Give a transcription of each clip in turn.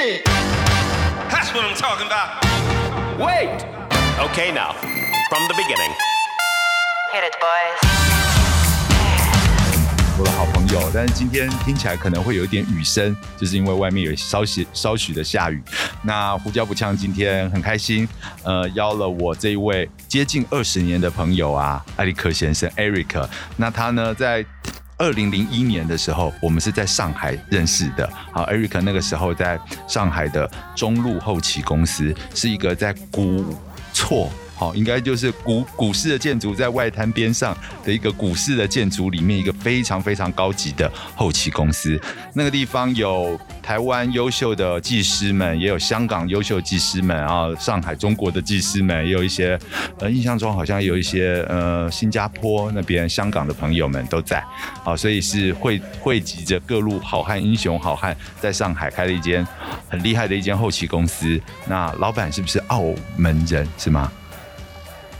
That's what I'm talking about. Wait. Okay, now, from the beginning. Hit it, boys. 我的好朋友，但是今天听起来可能会有一点雨声，就是因为外面有稍许稍许的下雨。那胡椒不呛今天很开心，呃，邀了我这一位接近二十年的朋友啊，艾利克先生 Eric。那他呢，在二零零一年的时候，我们是在上海认识的。好，Eric 那个时候在上海的中路后期公司，是一个在古错。好，应该就是古古式的建筑，在外滩边上的一个古式的建筑里面，一个非常非常高级的后期公司。那个地方有台湾优秀的技师们，也有香港优秀技师们啊，上海中国的技师们，也有一些呃，印象中好像有一些呃，新加坡那边、香港的朋友们都在。好，所以是汇汇集着各路好汉、英雄好汉，在上海开了一间很厉害的一间后期公司。那老板是不是澳门人？是吗？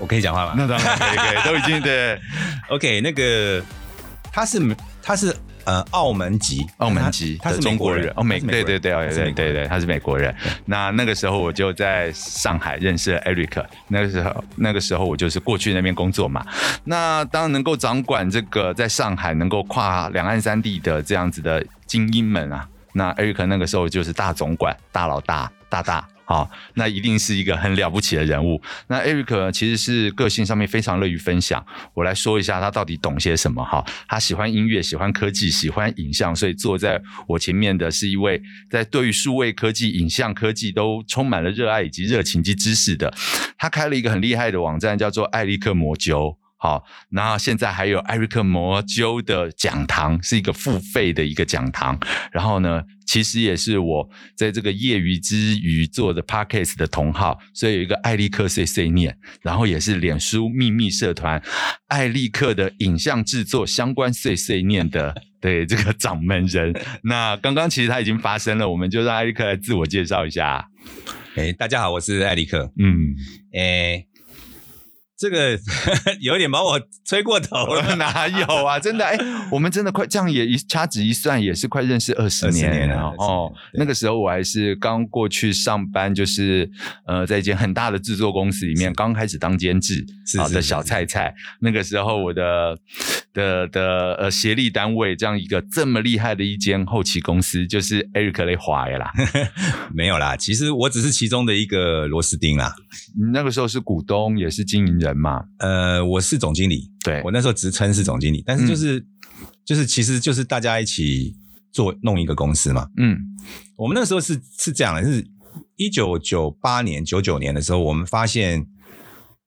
我可以讲话吗？那当然可以，可以，都已经对。OK，那个他是他是呃澳门籍，澳门籍，他是中国人哦，美对对对对对对对，他是美国人。那那个时候我就在上海认识了 Eric，那个时候那个时候我就是过去那边工作嘛。那当然能够掌管这个在上海能够跨两岸三地的这样子的精英们啊，那 Eric 那个时候就是大总管、大老大、大大。好，那一定是一个很了不起的人物。那 Eric 其实是个性上面非常乐于分享。我来说一下他到底懂些什么哈。他喜欢音乐，喜欢科技，喜欢影像，所以坐在我前面的是一位在对于数位科技、影像科技都充满了热爱以及热情及知识的。他开了一个很厉害的网站，叫做艾力克魔灸。好，那现在还有艾瑞克魔灸的讲堂，是一个付费的一个讲堂。然后呢，其实也是我在这个业余之余做的 Podcast 的同好，所以有一个艾利克碎碎念，然后也是脸书秘密社团艾利克的影像制作相关碎碎念的对这个掌门人。那刚刚其实他已经发生了，我们就让艾利克来自我介绍一下。哎，大家好，我是艾利克。嗯，哎。这个 有点把我吹过头了，哪有啊？真的哎，我们真的快这样也一掐指一算，也是快认识二十年了哦。那个时候我还是刚过去上班，就是呃，在一间很大的制作公司里面，刚开始当监制好的小菜菜。那个时候我的的的呃协力单位，这样一个这么厉害的一间后期公司，就是 Eric 雷华呀啦。没有啦，其实我只是其中的一个螺丝钉啦。你那个时候是股东，也是经营人。嘛，呃，我是总经理，对，我那时候职称是总经理，但是就是、嗯、就是其实就是大家一起做弄一个公司嘛，嗯，我们那时候是是这样的，是一九九八年九九年的时候，我们发现，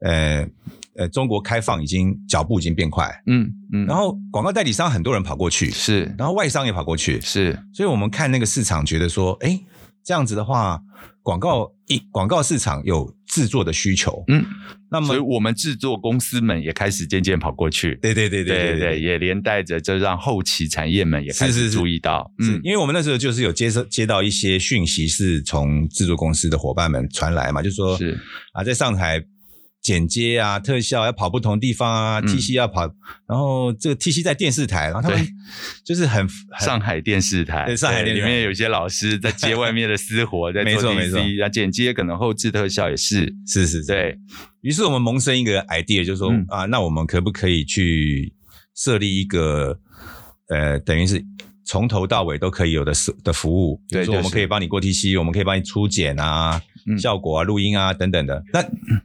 呃呃，中国开放已经脚步已经变快，嗯嗯，然后广告代理商很多人跑过去，是，然后外商也跑过去，是，所以我们看那个市场，觉得说，哎，这样子的话，广告一广告市场有制作的需求，嗯，那么所以我们制作公司们也开始渐渐跑过去，对对对对对对，也连带着就让后期产业们也开始注意到，是是是嗯，因为我们那时候就是有接收接到一些讯息，是从制作公司的伙伴们传来嘛，就是说是。啊，在上海。剪接啊，特效要跑不同地方啊，TC 要跑，然后这个 TC 在电视台，然后他们就是很上海电视台，对，上海电视台里面有一些老师在接外面的私活，在做 TC，然后剪接可能后置特效也是，是是，对。于是我们萌生一个 idea，就是说啊，那我们可不可以去设立一个呃，等于是从头到尾都可以有的的服务，比如说我们可以帮你过 TC，我们可以帮你初剪啊。效果啊，录音啊等等的，那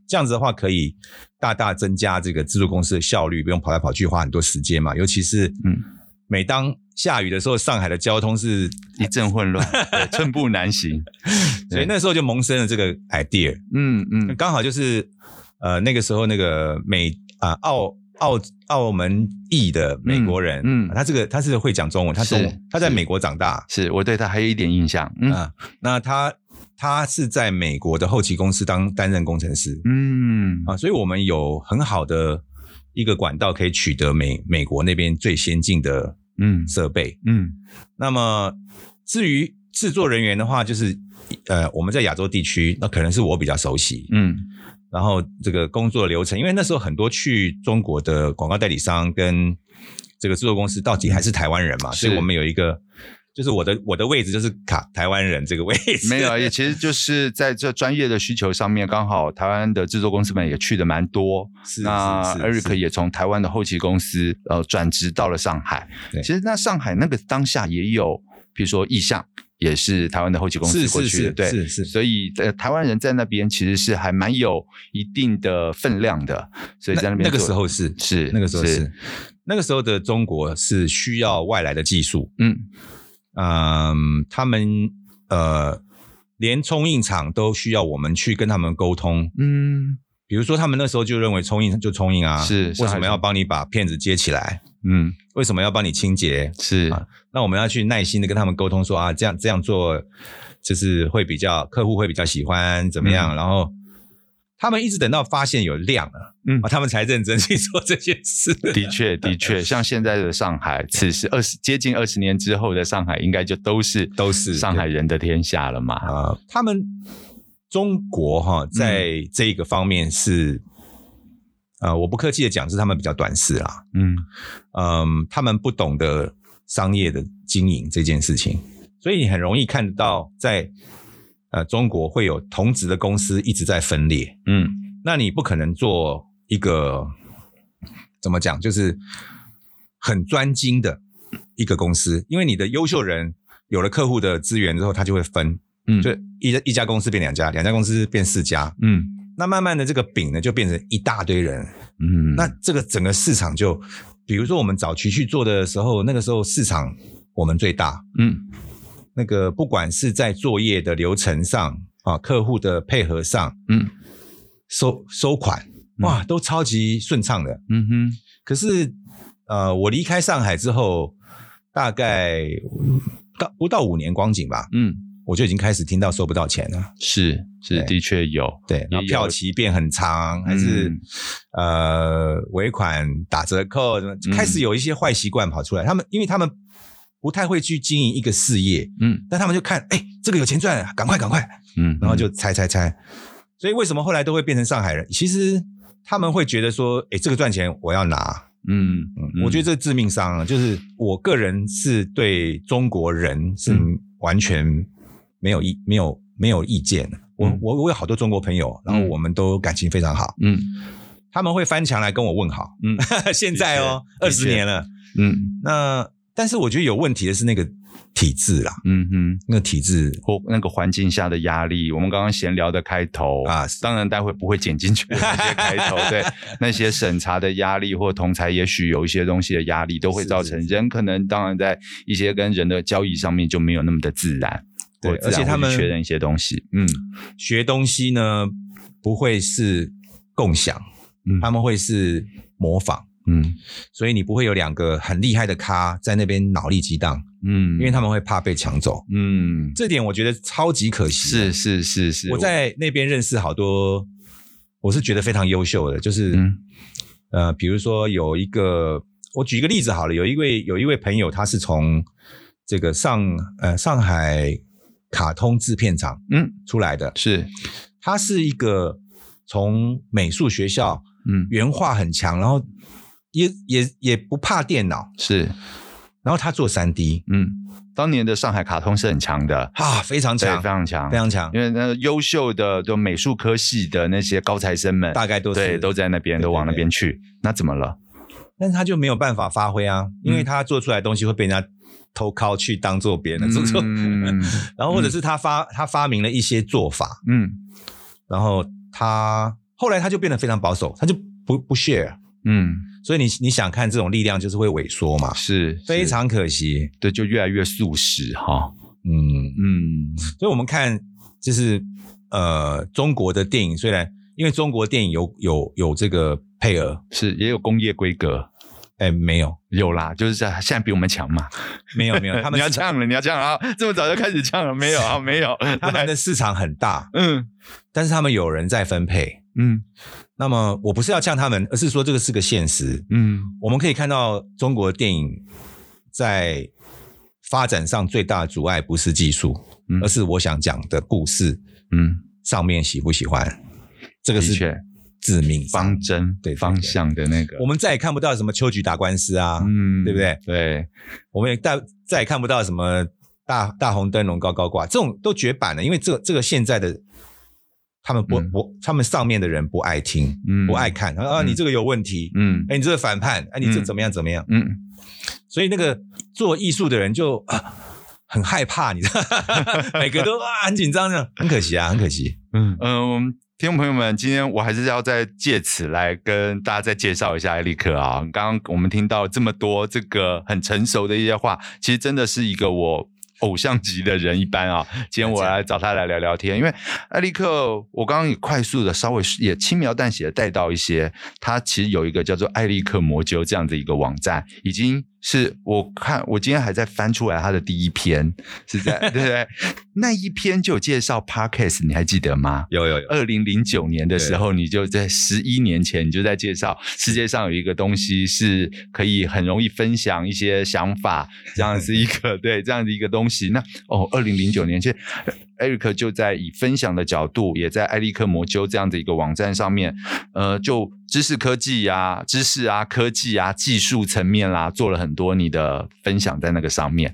这样子的话，可以大大增加这个制作公司的效率，不用跑来跑去花很多时间嘛。尤其是，嗯，每当下雨的时候，上海的交通是一阵混乱，寸步难行。所以那时候就萌生了这个 idea，嗯嗯，刚好就是呃那个时候那个美啊、呃、澳澳澳门裔的美国人，嗯，嗯。他这个他是会讲中文，他中文他在美国长大，是我对他还有一点印象，嗯，呃、那他。他是在美国的后期公司当担任工程师，嗯。啊，所以我们有很好的一个管道可以取得美美国那边最先进的嗯。设备，嗯，嗯，那么至于制作人员的话，就是呃我们在亚洲地区，那可能是我比较熟悉，嗯，然后这个工作流程，因为那时候很多去中国的广告代理商跟这个制作公司到底还是台湾人嘛，所以我们有一个。就是我的我的位置就是卡台湾人这个位置。没有，也其实就是在这专业的需求上面，刚好台湾的制作公司们也去的蛮多。是那 Eric 也从台湾的后期公司呃转职到了上海。对其实那上海那个当下也有，比如说意向。也是台湾的后期公司过去的，对，是是，所以呃，台湾人在那边其实是还蛮有一定的分量的，所以在那边那个时候是是那个时候是那个时候的中国是需要外来的技术，嗯嗯，他们呃连冲印厂都需要我们去跟他们沟通，嗯，比如说他们那时候就认为冲印就冲印啊，是为什么要帮你把片子接起来？嗯，为什么要帮你清洁？是啊，那我们要去耐心的跟他们沟通说啊，这样这样做就是会比较客户会比较喜欢怎么样？嗯、然后他们一直等到发现有量了，嗯，啊，他们才认真去做这件事。的确，的确，像现在的上海，此时二十接近二十年之后的上海，应该就都是都是上海人的天下了嘛？啊，他们中国哈，在这个方面是。嗯呃，我不客气的讲，是他们比较短视啦。嗯嗯，他们不懂得商业的经营这件事情，所以你很容易看得到，在呃中国会有同质的公司一直在分裂。嗯，那你不可能做一个怎么讲，就是很专精的一个公司，因为你的优秀人有了客户的资源之后，他就会分。嗯，就一一家公司变两家，两家公司变四家。嗯。那慢慢的，这个饼呢就变成一大堆人，嗯，那这个整个市场就，比如说我们早期去做的时候，那个时候市场我们最大，嗯，那个不管是在作业的流程上啊，客户的配合上，嗯，收收款，哇，都超级顺畅的，嗯哼。可是，呃，我离开上海之后，大概到不到五年光景吧，嗯。我就已经开始听到收不到钱了，是是，的确有，对，然后票期变很长，还是呃尾款打折扣，开始有一些坏习惯跑出来。他们因为他们不太会去经营一个事业，嗯，但他们就看，哎，这个有钱赚，赶快赶快，嗯，然后就猜猜猜。所以为什么后来都会变成上海人？其实他们会觉得说，哎，这个赚钱我要拿，嗯嗯，我觉得这致命伤，就是我个人是对中国人是完全。没有意没有没有意见，我我我有好多中国朋友，然后我们都感情非常好，嗯，他们会翻墙来跟我问好，嗯，现在哦，二十年了，嗯，那但是我觉得有问题的是那个体制啦，嗯哼，那个体制。或那个环境下的压力，我们刚刚闲聊的开头啊，当然待会不会剪进去那些开头，对，那些审查的压力或同才也许有一些东西的压力，都会造成人可能当然在一些跟人的交易上面就没有那么的自然。对，而且他们确认一些东西，嗯，学东西呢不会是共享，嗯，他们会是模仿，嗯，所以你不会有两个很厉害的咖在那边脑力激荡，嗯，因为他们会怕被抢走，嗯，这点我觉得超级可惜，是是是是，我在那边认识好多，我是觉得非常优秀的，就是，嗯，呃，比如说有一个，我举一个例子好了，有一位有一位朋友，他是从这个上呃上海。卡通制片厂，嗯，出来的。是，他是一个从美术学校，嗯，原画很强，然后也也也不怕电脑，是，然后他做三 D，嗯，当年的上海卡通是很强的。啊，非常强，非常强，非常强，因为那优秀的就美术科系的那些高材生们，大概都是。对，都在那边，对对对，都往那边去，那怎么了？但是他就没有办法发挥啊，因为他做出来的东西会被人家。偷靠去当做别人的做做，嗯、然后或者是他发、嗯、他发明了一些做法，嗯，然后他后来他就变得非常保守，他就不不 share，嗯，所以你你想看这种力量就是会萎缩嘛，是非常可惜，对，就越来越速食哈，嗯。嗯，所以我们看就是呃中国的电影，虽然因为中国电影有有有这个配额，是也有工业规格。哎，没有，有啦，就是在现在比我们强嘛。没有，没有，他们你要呛了，你要呛啊！这么早就开始呛了，没有啊？没有，他们的市场很大，嗯，但是他们有人在分配，嗯。那么我不是要呛他们，而是说这个是个现实，嗯。我们可以看到中国电影在发展上最大的阻碍不是技术，嗯，而是我想讲的故事，嗯，上面喜不喜欢？这个是。致命方针对方向的那个，我们再也看不到什么秋菊打官司啊，嗯，对不对？对，我们也再再也看不到什么大大红灯笼高高挂，这种都绝版了，因为这个这个现在的他们不、嗯、不，他们上面的人不爱听，嗯，不爱看，啊，你这个有问题，嗯，哎，你这个反叛，哎，你这怎么样怎么样，嗯，所以那个做艺术的人就啊很害怕，你知道，每个都啊很紧张的，很可惜啊，很可惜，嗯。嗯。听众朋友们，今天我还是要再借此来跟大家再介绍一下艾利克啊。刚刚我们听到这么多这个很成熟的一些话，其实真的是一个我偶像级的人一般啊。今天我来找他来聊聊天，因为艾利克，我刚刚也快速的稍微也轻描淡写的带到一些，他其实有一个叫做艾利克魔灸这样的一个网站，已经。是我看，我今天还在翻出来他的第一篇，是在对不对？那一篇就有介绍 Podcast，你还记得吗？有有有。二零零九年的时候，你就在十一年前，你就在介绍世界上有一个东西是可以很容易分享一些想法，这样子一个对这样的一个东西。那哦，二零零九年，其实 Eric 就在以分享的角度，也在艾利克魔鸠这样的一个网站上面，呃，就。知识科技呀、啊，知识啊，科技啊，技术层面啦、啊，做了很多你的分享在那个上面。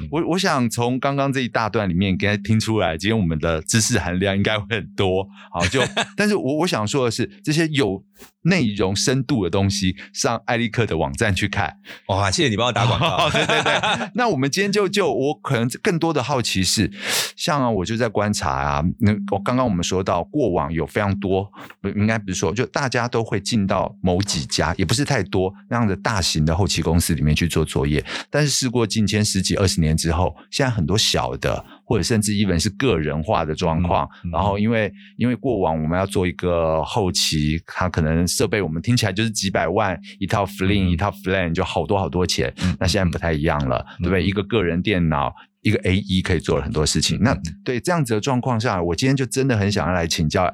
嗯、我我想从刚刚这一大段里面，应该听出来，今天我们的知识含量应该会很多。好，就，但是我我想说的是，这些有内容深度的东西，上艾利克的网站去看。哇，谢谢你帮我打广告。对对对。那我们今天就就我可能更多的好奇是，像、啊、我就在观察啊，那我刚刚我们说到过往有非常多，不应该不是说，就大家都会。进到某几家也不是太多那样的大型的后期公司里面去做作业，但是事过境迁十几二十年之后，现在很多小的或者甚至 even 是个人化的状况，然后因为因为过往我们要做一个后期，它可能设备我们听起来就是几百万一套 Fling、嗯、一套 Flan 就好多好多钱，嗯、那现在不太一样了，嗯、对不对？一个个人电脑一个 AE 可以做了很多事情。嗯、那对这样子的状况下，我今天就真的很想要来请教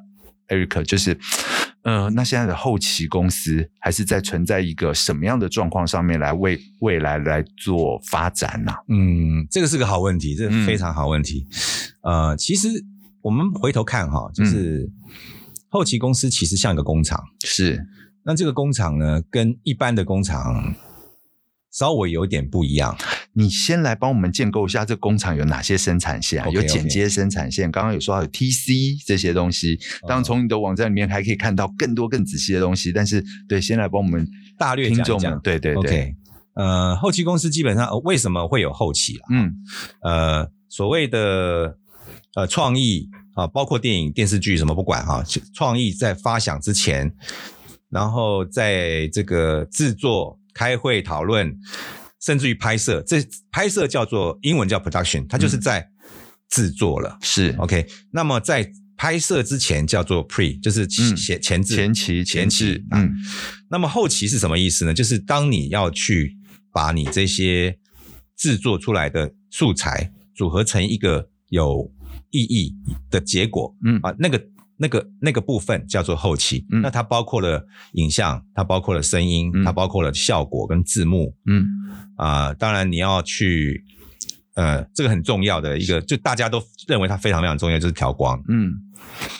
Eric，就是。嗯、呃，那现在的后期公司还是在存在一个什么样的状况上面来为未来来做发展呢、啊？嗯，这个是个好问题，这个非常好问题。嗯、呃，其实我们回头看哈，就是后期公司其实像一个工厂，是。那这个工厂呢，跟一般的工厂稍微有点不一样。你先来帮我们建构一下这工厂有哪些生产线？Okay, 有剪接生产线，刚刚有说到有 TC 这些东西。当然，从你的网站里面还可以看到更多更仔细的东西。但是，对，先来帮我们大略讲讲。对对对。Okay. 呃，后期公司基本上为什么会有后期啊？嗯，呃，所谓的呃创意啊，包括电影、电视剧什么不管哈，创意在发想之前，然后在这个制作、开会、讨论。甚至于拍摄，这拍摄叫做英文叫 production，它就是在制作了。是 OK。那么在拍摄之前叫做 pre，就是前前置、前期、前期。嗯。那么后期是什么意思呢？就是当你要去把你这些制作出来的素材组合成一个有意义的结果。嗯啊，那个。那个那个部分叫做后期，嗯、那它包括了影像，它包括了声音，嗯、它包括了效果跟字幕，嗯啊、呃，当然你要去，呃，这个很重要的一个，就大家都认为它非常非常重要，就是调光，嗯。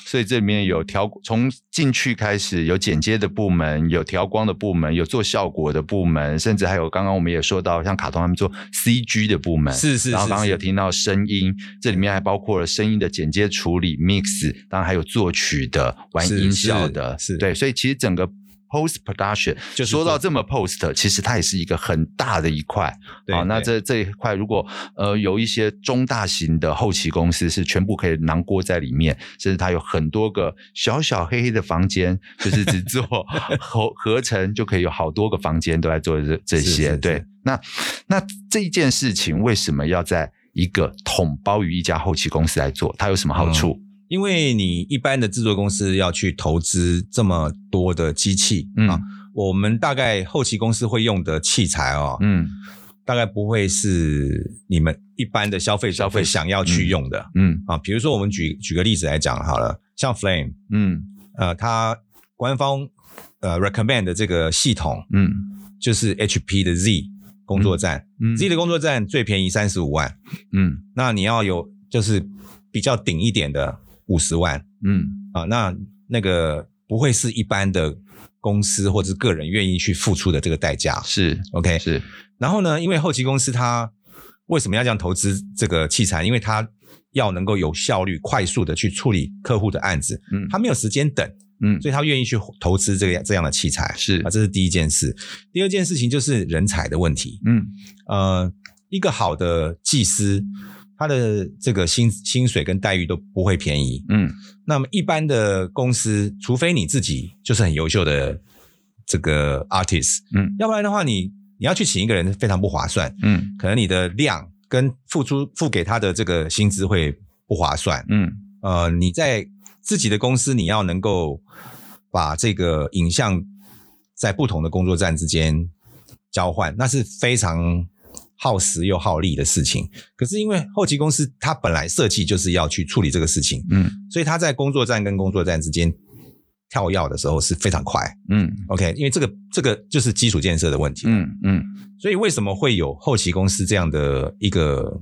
所以这里面有调，从进去开始有剪接的部门，有调光的部门，有做效果的部门，甚至还有刚刚我们也说到，像卡通他们做 CG 的部门，是是，是。然后刚刚有听到声音，这里面还包括了声音的剪接处理 mix，当然还有作曲的、玩音效的，是对。所以其实整个。Post production 就说到这么 post，其实它也是一个很大的一块。对，啊，那这这一块如果呃有一些中大型的后期公司是全部可以囊括在里面，甚至它有很多个小小黑黑的房间，就是只做合合成就可以有好多个房间都在做这这些。是是是对，那那这一件事情为什么要在一个统包于一家后期公司来做？它有什么好处？嗯因为你一般的制作公司要去投资这么多的机器，嗯。啊，我们大概后期公司会用的器材哦，嗯，大概不会是你们一般的消费消费想要去用的，嗯，嗯啊，比如说我们举举个例子来讲好了，像 Flame，嗯，呃，它官方呃 recommend 的这个系统，嗯，就是 HP 的 Z 工作站，，Z 的工作站最便宜三十五万，嗯，那你要有就是比较顶一点的。五十万，嗯啊，那那个不会是一般的公司或者是个人愿意去付出的这个代价，是 OK 是。然后呢，因为后期公司它为什么要这样投资这个器材？因为它要能够有效率、快速的去处理客户的案子，嗯，他没有时间等，嗯，所以他愿意去投资这个这样的器材，是啊，这是第一件事。第二件事情就是人才的问题，嗯，呃，一个好的技师，他的这个薪薪水跟待遇都不会便宜，嗯，那么一般的公司，除非你自己就是很优秀的这个 artist，嗯，要不然的话你。你要去请一个人非常不划算，嗯，可能你的量跟付出付给他的这个薪资会不划算，嗯，呃，你在自己的公司你要能够把这个影像在不同的工作站之间交换，那是非常耗时又耗力的事情。可是因为后期公司它本来设计就是要去处理这个事情，嗯，所以它在工作站跟工作站之间。跳跃的时候是非常快，嗯，OK，因为这个这个就是基础建设的问题，嗯嗯，所以为什么会有后期公司这样的一个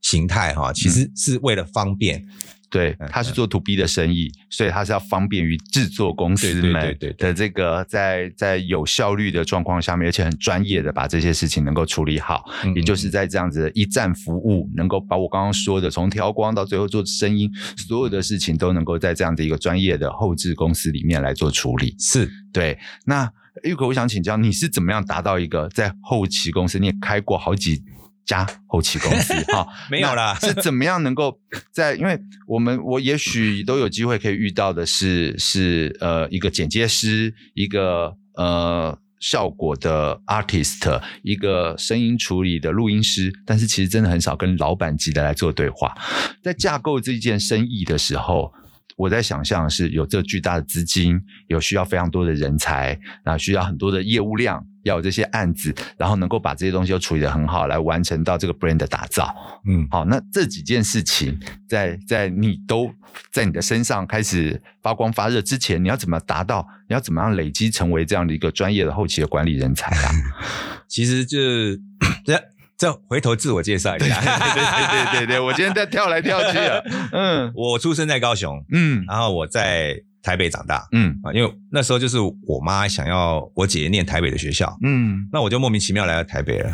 形态哈？其实是为了方便。对，他是做 to B 的生意，所以他是要方便于制作公司们的这个在在有效率的状况下面，而且很专业的把这些事情能够处理好，也就是在这样子的一站服务，能够把我刚刚说的从调光到最后做声音，所有的事情都能够在这样的一个专业的后置公司里面来做处理。是对。那玉可，我想请教你是怎么样达到一个在后期公司，你也开过好几。加后期公司哈，没有啦，是怎么样能够在？因为我们我也许都有机会可以遇到的是是呃一个剪接师，一个呃效果的 artist，一个声音处理的录音师，但是其实真的很少跟老板级的来做对话，在架构这件生意的时候。我在想象是有这巨大的资金，有需要非常多的人才，然后需要很多的业务量，要有这些案子，然后能够把这些东西都处理得很好，来完成到这个 brand 的打造。嗯，好，那这几件事情在在你都在你的身上开始发光发热之前，你要怎么达到？你要怎么样累积成为这样的一个专业的后期的管理人才啊？其实就 是这。回头自我介绍一下，对对对对对，我今天在跳来跳去啊。嗯，我出生在高雄，嗯，然后我在台北长大，嗯。啊，因为那时候就是我妈想要我姐姐念台北的学校，嗯，那我就莫名其妙来到台北了。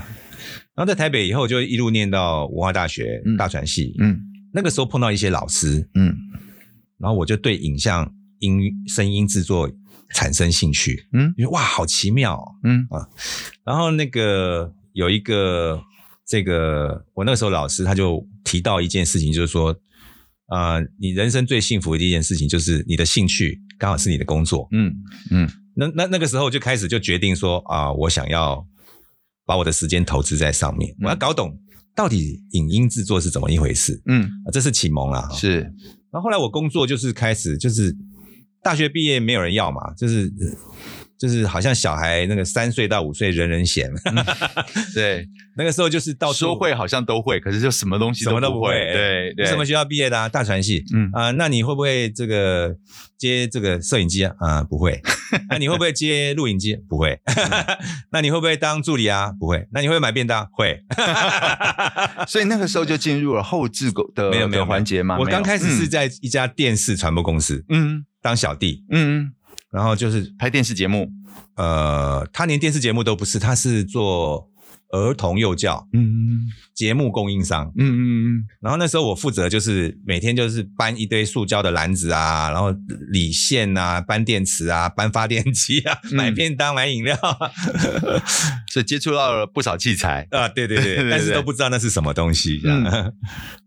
然后在台北以后就一路念到文化大学大传系，嗯，那个时候碰到一些老师，嗯，然后我就对影像音声音制作产生兴趣，嗯，哇，好奇妙，嗯。啊，然后那个有一个。这个我那个时候老师他就提到一件事情，就是说，啊、呃，你人生最幸福的一件事情就是你的兴趣刚好是你的工作，嗯嗯，那那那个时候就开始就决定说啊、呃，我想要把我的时间投资在上面，我要搞懂到底影音制作是怎么一回事，嗯，啊、这是启蒙了，是，然后后来我工作就是开始就是大学毕业没有人要嘛，就是。就是好像小孩那个三岁到五岁人人嫌，对，那个时候就是到处说会好像都会，可是就什么东西都什么都不会。对对，什么学校毕业的啊？大传系。嗯啊，那你会不会这个接这个摄影机啊？啊，不会。那你会不会接录影机？不会。那你会不会当助理啊？不会。那你会买便当？会。所以那个时候就进入了后置的没有没有环节吗？我刚开始是在一家电视传播公司，嗯，当小弟，嗯。然后就是拍电视节目，呃，他连电视节目都不是，他是做儿童幼教，嗯，节目供应商，嗯嗯嗯。然后那时候我负责就是每天就是搬一堆塑胶的篮子啊，然后理线啊，搬电池啊，搬发电机啊，买便当，买饮料，所以接触到了不少器材。啊，对对 对，但是都不知道那是什么东西。这样，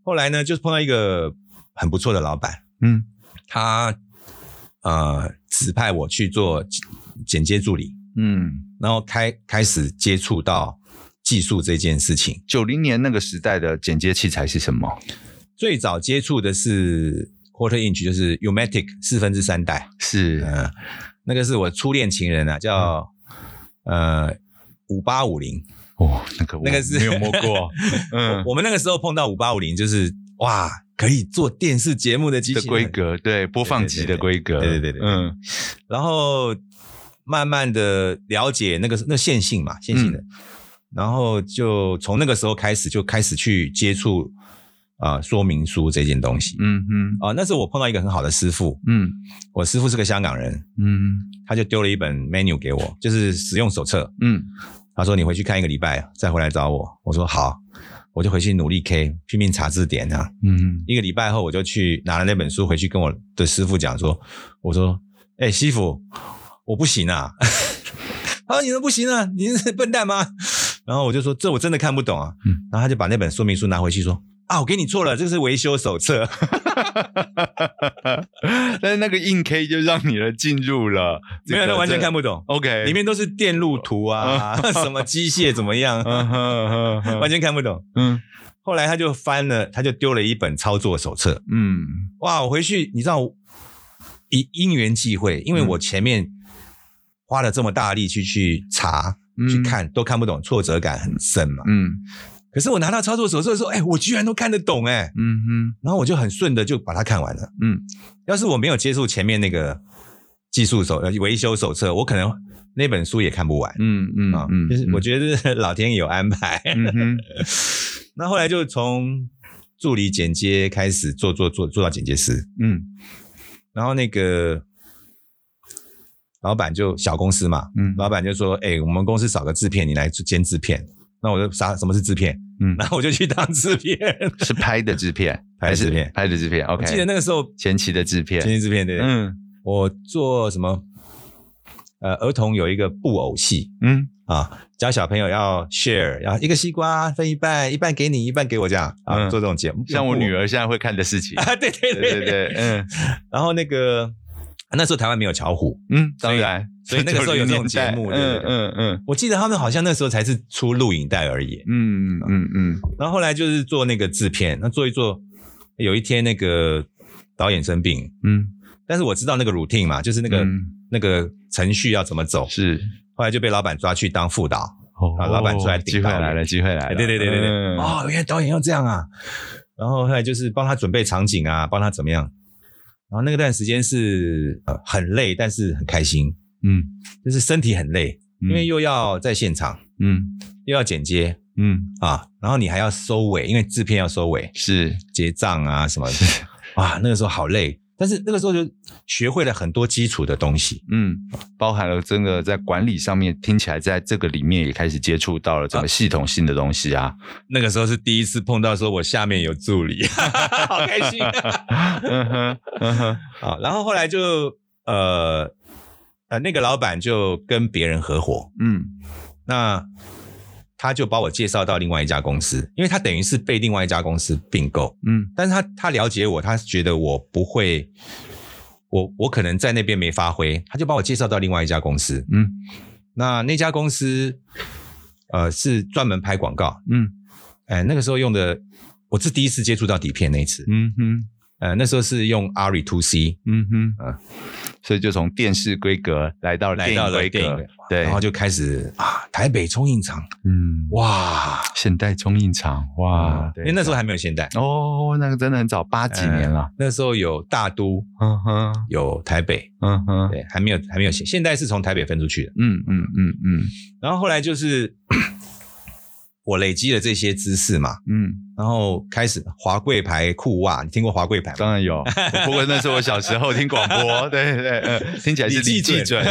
后来呢，就是碰到一个很不错的老板，嗯，他。呃，指派我去做剪接助理，嗯，然后开开始接触到技术这件事情。九零年那个时代的剪接器材是什么？最早接触的是 Quarter Inch，就是 U-matic 四分之三代，是，呃，那个是我初恋情人啊，叫、嗯、呃五八五零，哦，那个那个是没有摸过，嗯，我们那个时候碰到五八五零，就是哇。可以做电视节目的机器的规格，对，播放机的规格，对对对对，嗯，然后慢慢的了解那个那线性嘛，线性的，然后就从那个时候开始就开始去接触啊说明书这件东西，嗯嗯，啊，那时候我碰到一个很好的师傅，嗯，我师傅是个香港人，嗯，他就丢了一本 menu 给我，就是使用手册，嗯，他说你回去看一个礼拜再回来找我，我说好。我就回去努力 K，拼命查字典啊。嗯，一个礼拜后，我就去拿了那本书回去跟我的师傅讲说：“我说，哎、欸，师傅，我不行啊。”他说：“你都不行啊？你是笨蛋吗？”然后我就说：“这我真的看不懂啊。”嗯，然后他就把那本说明书拿回去说。啊，我给你错了，这是维修手册。但是那个硬 K 就让你的进入了，没有，他完全看不懂。OK，里面都是电路图啊，什么机械怎么样，完全看不懂。嗯，后来他就翻了，他就丢了一本操作手册。嗯，哇，我回去，你知道，因因缘际会，因为我前面花了这么大力气去查、去看，都看不懂，挫折感很深嘛。嗯。可是我拿到操作手册的时候，哎，我居然都看得懂，哎，嗯哼，然后我就很顺的就把它看完了，嗯，要是我没有接触前面那个技术手维修手册，我可能那本书也看不完，嗯嗯啊，嗯，就是我觉得老天有安排，嗯，那后来就从助理剪接开始做做做做到剪接师，嗯，然后那个老板就小公司嘛，嗯，老板就说，哎，我们公司少个制片，你来监制片。那我就啥？什么是制片？嗯，然后我就去当制片，是拍的制片，拍的制片，拍的制片。OK，我记得那个时候前期的制片，前期制片对，嗯，我做什么？呃，儿童有一个布偶戏，嗯。啊，教小朋友要 share，要一个西瓜分一半，一半给你，一半给我，这样啊，做这种节目，像我女儿现在会看的事情。啊，对对。对对对，嗯，然后那个。那时候台湾没有巧虎，嗯，当然，所以 那个时候有这种节目，嗯嗯嗯，我记得他们好像那时候才是出录影带而已，嗯嗯嗯，然后后来就是做那个制片，那做一做，有一天那个导演生病，嗯，但是我知道那个 routine 嘛，就是那个那个程序要怎么走，是，后来就被老板抓去当副导，哦，老板出来，机会来了，机会来了，对对对对对，哦，原来导演要这样啊，然后后来就是帮他准备场景啊，帮他怎么样。然后那个段时间是呃很累，但是很开心，嗯，就是身体很累，嗯、因为又要在现场，嗯，又要剪接，嗯。啊，然后你还要收尾，因为制片要收尾，是。结账啊什么的，哇，那个时候好累。但是那个时候就学会了很多基础的东西，嗯，包含了真的在管理上面，听起来在这个里面也开始接触到了这个系统性的东西啊。啊那个时候是第一次碰到，说我下面有助理，好开心。嗯哼，嗯哼，好，然后后来就呃呃，那个老板就跟别人合伙，嗯，那。他就把我介绍到另外一家公司，因为他等于是被另外一家公司并购，嗯，但是他他了解我，他觉得我不会，我我可能在那边没发挥，他就把我介绍到另外一家公司，嗯，那那家公司，呃，是专门拍广告，嗯，哎，那个时候用的，我是第一次接触到底片那一次，嗯哼，呃，那时候是用 ARRI 2C，嗯哼，啊。所以就从电视规格来到了电影规格，对，然后就开始啊，台北冲印厂，嗯，哇，现代冲印厂，哇，因为那时候还没有现代哦，那个真的很早，八几年了。那时候有大都，嗯哼，有台北，嗯哼，对，还没有还没有现，现代是从台北分出去的，嗯嗯嗯嗯，然后后来就是。我累积了这些知识嘛，嗯，然后开始华贵牌裤袜，你听过华贵牌吗？当然有，不过那是我小时候听广播，对对对，听起来是李季准，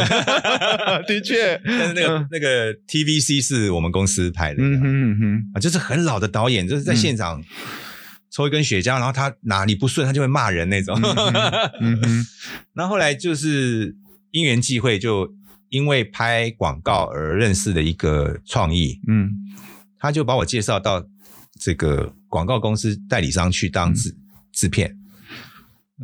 的确，但是那个那个 TVC 是我们公司拍的，嗯哼嗯哼，啊，就是很老的导演，就是在现场抽一根雪茄，然后他哪里不顺，他就会骂人那种，嗯哼，然后后来就是因缘际会，就因为拍广告而认识的一个创意，嗯。他就把我介绍到这个广告公司代理商去当制制片。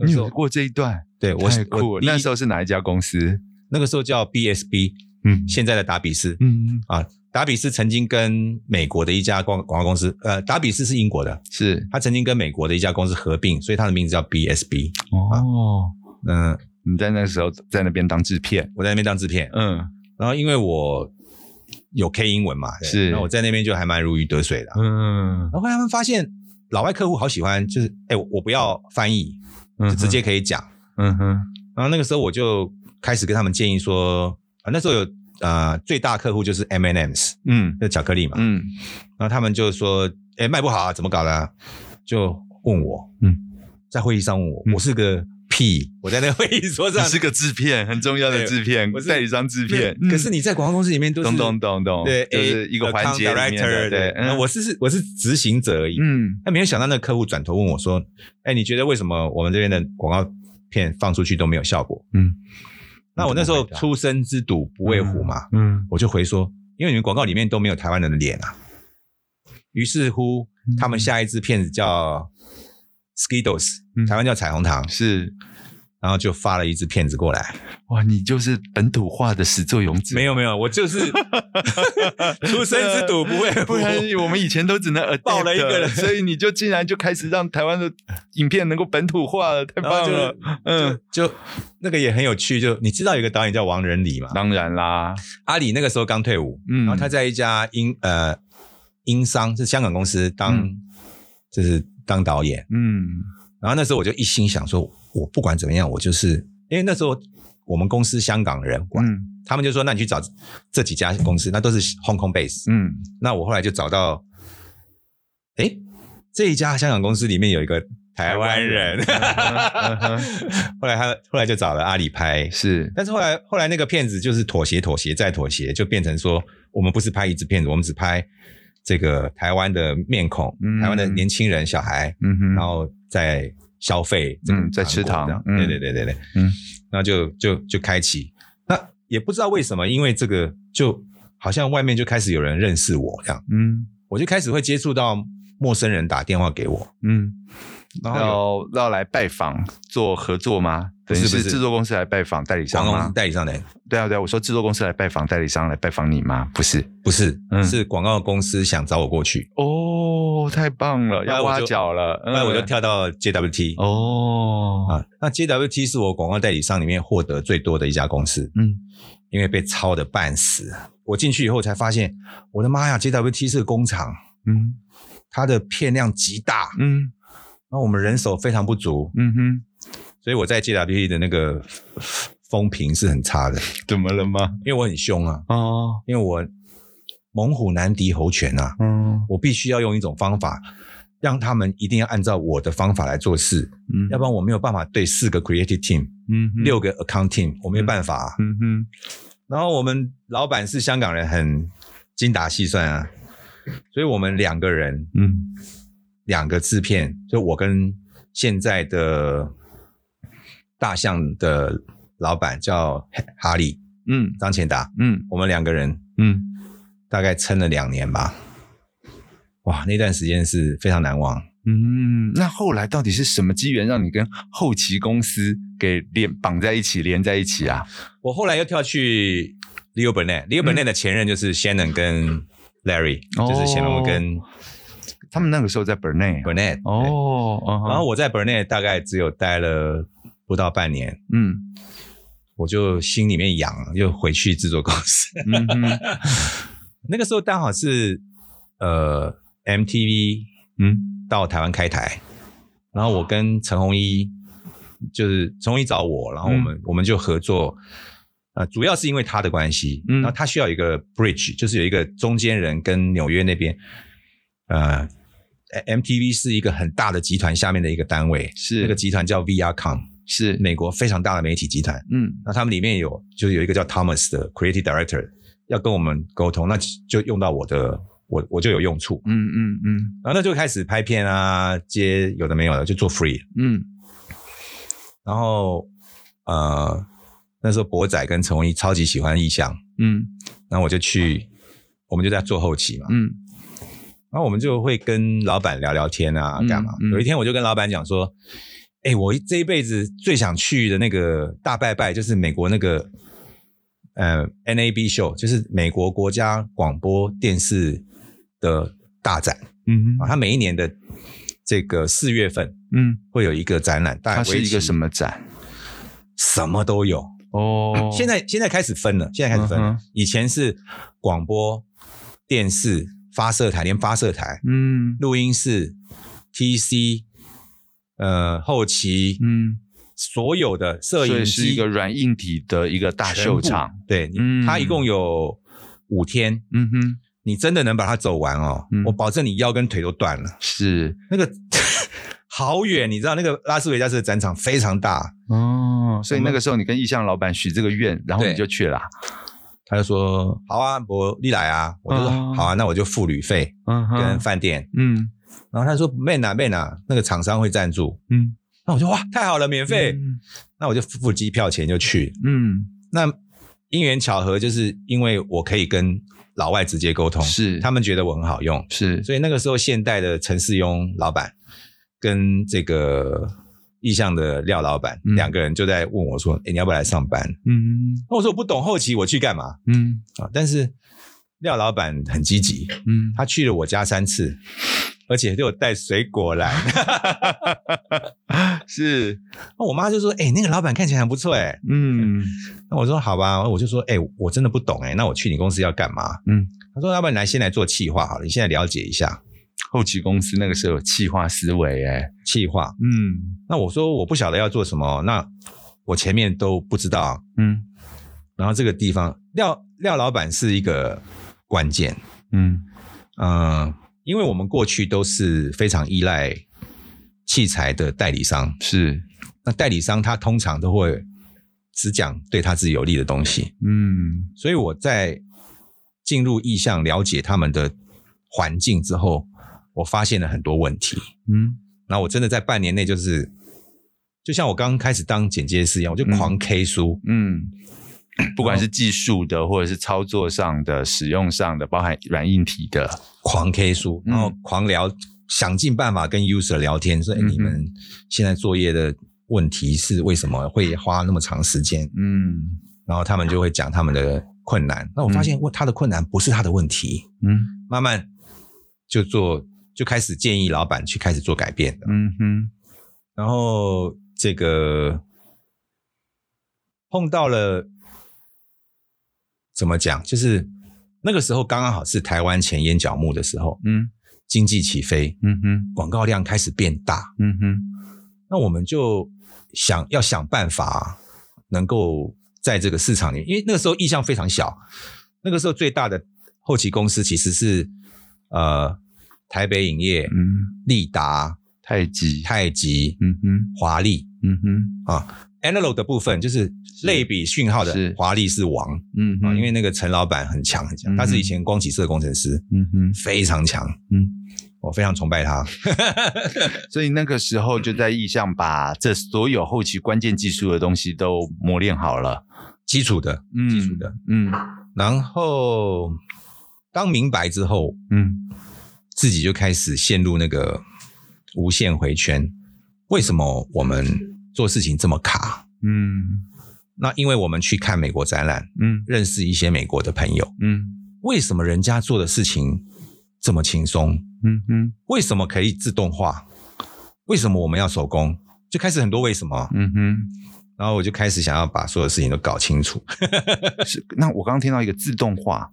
你有过这一段？对，我是我那时候是哪一家公司？那个时候叫 BSB，嗯，现在的达比斯，嗯嗯。啊，达比斯曾经跟美国的一家广广告公司，呃，达比斯是英国的，是。他曾经跟美国的一家公司合并，所以他的名字叫 BSB。哦，嗯，你在那个时候在那边当制片，我在那边当制片，嗯，然后因为我。有 K 英文嘛？是，那我在那边就还蛮如鱼得水的。嗯，然后他们发现老外客户好喜欢，就是哎、欸，我不要翻译，就直接可以讲。嗯哼。然后那个时候我就开始跟他们建议说，啊，那时候有呃最大客户就是 mnms 嗯，那巧克力嘛。嗯。然后他们就说，哎、欸，卖不好啊，怎么搞的？就问我，嗯，在会议上问我，嗯、我是个屁，我在那个会议桌上，你是个制片，很重要的制片，我是代理商制片。可是你在广告公司里面都是咚咚咚咚，对，就是一个环节里面的。对，我是是我是执行者而已。嗯，那没有想到那个客户转头问我说：“哎，你觉得为什么我们这边的广告片放出去都没有效果？”嗯，那我那时候初生之犊不畏虎嘛，嗯，我就回说：“因为你们广告里面都没有台湾人的脸啊。”于是乎，他们下一支片子叫 Skittles，台湾叫彩虹糖，是。然后就发了一支片子过来，哇！你就是本土化的始作俑者。没有没有，我就是 出生之犊不畏虎。不然我们以前都只能爆了一个人，所以你就竟然就开始让台湾的影片能够本土化了，太棒了。嗯，就，那个也很有趣。就你知道有个导演叫王仁礼嘛？当然啦，阿里那个时候刚退伍，嗯，然后他在一家英呃英商是香港公司当，嗯、就是当导演，嗯，然后那时候我就一心想说。我不管怎么样，我就是因为那时候我们公司香港人管，嗯、他们就说：“那你去找这几家公司，那都是 Hong Kong base。”嗯，那我后来就找到，哎，这一家香港公司里面有一个台湾人，后来他后来就找了阿里拍，是，但是后来后来那个片子就是妥协妥协再妥协，就变成说我们不是拍一支片子，我们只拍这个台湾的面孔，嗯、台湾的年轻人小孩，嗯哼，然后在。消费，嗯，在吃糖，嗯、对对对对对，嗯，那就就就开启，那也不知道为什么，因为这个就好像外面就开始有人认识我这样，嗯，我就开始会接触到陌生人打电话给我，嗯。然后要要来拜访做合作吗？不是，是制作公司来拜访代理商吗？代理商来。对啊，对啊，我说制作公司来拜访代理商来拜访你吗？不是，不是，嗯，是广告公司想找我过去。哦，太棒了，要挖角了，那我就跳到 JWT。哦，啊，那 JWT 是我广告代理商里面获得最多的一家公司。嗯，因为被抄的半死，我进去以后才发现，我的妈呀，JWT 是个工厂。嗯，它的片量极大。嗯。那我们人手非常不足，嗯哼，所以我在 JWT 的那个风评是很差的。怎么了吗？因为我很凶啊，哦，因为我猛虎难敌猴拳啊，嗯，我必须要用一种方法，让他们一定要按照我的方法来做事，嗯，要不然我没有办法对四个 creative team，嗯哼，六个 account team，我没有办法啊，嗯哼，然后我们老板是香港人，很精打细算啊，所以我们两个人，嗯。两个制片，就我跟现在的大象的老板叫哈利，嗯，张前达，嗯，我们两个人，嗯，大概撑了两年吧。哇，那段时间是非常难忘。嗯，那后来到底是什么机缘让你跟后期公司给连绑在一起，连在一起啊？我后来又跳去 Leo Burnett，Leo Burnett 的前任就是 Shannon 跟 Larry，嗯，就是乾隆跟。他们那个时候在 Burnett，Burnett 哦，然后我在 Burnett 大概只有待了不到半年，嗯，我就心里面痒，又回去制作公司。嗯，那个时候刚好是呃 MTV 嗯。到台湾开台，然后我跟陈鸿一就是陈鸿一找我，然后我们、嗯、我们就合作，呃，主要是因为他的关系，嗯，然后他需要一个 bridge，就是有一个中间人跟纽约那边，呃。MTV 是一个很大的集团下面的一个单位，是那个集团叫 Viacom，是美国非常大的媒体集团。嗯，那他们里面有就是有一个叫 Thomas 的 Creative Director 要跟我们沟通，那就用到我的，我我就有用处。嗯嗯嗯，然后那就开始拍片啊，接有的没有的就做 free。嗯，然后呃那时候博仔跟陈鸿一超级喜欢意象，嗯，然后我就去，我们就在做后期嘛。嗯。然后我们就会跟老板聊聊天啊，干嘛？嗯嗯、有一天我就跟老板讲说：“哎，我这一辈子最想去的那个大拜拜，就是美国那个呃 NAB show，就是美国国家广播电视的大展。嗯哼，啊，它每一年的这个四月份，嗯，会有一个展览。大概它是一个什么展？什么都有哦。现在现在开始分了，现在开始分了。嗯、以前是广播电视。发射台连发射台，嗯，录音室，TC，呃，后期，嗯，所有的摄影机是一个软硬体的一个大秀场，对，嗯，它一共有五天，嗯哼，你真的能把它走完哦，嗯、我保证你腰跟腿都断了，是。那个 好远，你知道那个拉斯维加斯的展场非常大。哦，所以那个时候你跟意向老板许这个愿，然后你就去了。他就说：“好啊，我你来啊。”我就说：“哦、好啊，那我就付旅费跟饭店。”嗯，然后他说：“没拿没拿，那个厂商会赞助。”嗯，那我就哇，太好了，免费。嗯、那我就付机票钱就去。嗯，那因缘巧合，就是因为我可以跟老外直接沟通，是他们觉得我很好用，是，所以那个时候现代的陈世庸老板跟这个。意向的廖老板、嗯、两个人就在问我说：“哎，你要不要来上班？”嗯，那我说我不懂后期，我去干嘛？嗯啊，但是廖老板很积极，嗯，他去了我家三次，而且都有带水果来。是，那我妈就说：“哎，那个老板看起来很不错，哎，嗯。”那我说：“好吧。”我就说：“哎，我真的不懂，哎，那我去你公司要干嘛？”嗯，他说：“要不然你来先来做企划好了，你现在了解一下。”后期公司那个时候有企划思维，哎，企划，嗯，那我说我不晓得要做什么，那我前面都不知道，嗯，然后这个地方廖廖老板是一个关键，嗯嗯、呃，因为我们过去都是非常依赖器材的代理商，是，那代理商他通常都会只讲对他自己有利的东西，嗯，所以我在进入意向了解他们的环境之后。我发现了很多问题，嗯，然后我真的在半年内就是，就像我刚开始当剪接师一样，我就狂 K 书，嗯，嗯，不管是技术的，或者是操作上的、使用上的，包含软硬体的，狂 K 书，然后狂聊，嗯、想尽办法跟 user 聊天，说，哎，你们现在作业的问题是为什么会花那么长时间？嗯，然后他们就会讲他们的困难，那我发现，问他的困难不是他的问题，嗯，慢慢就做。就开始建议老板去开始做改变的，嗯哼，然后这个碰到了怎么讲？就是那个时候刚刚好是台湾前烟角木的时候，嗯，经济起飞，嗯哼，广告量开始变大，嗯哼，那我们就想要想办法能够在这个市场里，因为那个时候意向非常小，那个时候最大的后期公司其实是呃。台北影业、嗯，立达、太极、太极，嗯哼，华丽，嗯哼，啊，Analog 的部分就是类比讯号的，华丽是王，嗯啊，因为那个陈老板很强很强，他是以前光启社工程师，嗯哼，非常强，嗯，我非常崇拜他，所以那个时候就在意向把这所有后期关键技术的东西都磨练好了，基础的，嗯。基础的，嗯，然后当明白之后，嗯。自己就开始陷入那个无限回圈。为什么我们做事情这么卡？嗯，那因为我们去看美国展览，嗯，认识一些美国的朋友，嗯，为什么人家做的事情这么轻松？嗯嗯，为什么可以自动化？为什么我们要手工？就开始很多为什么？嗯哼，然后我就开始想要把所有事情都搞清楚。是，那我刚刚听到一个自动化。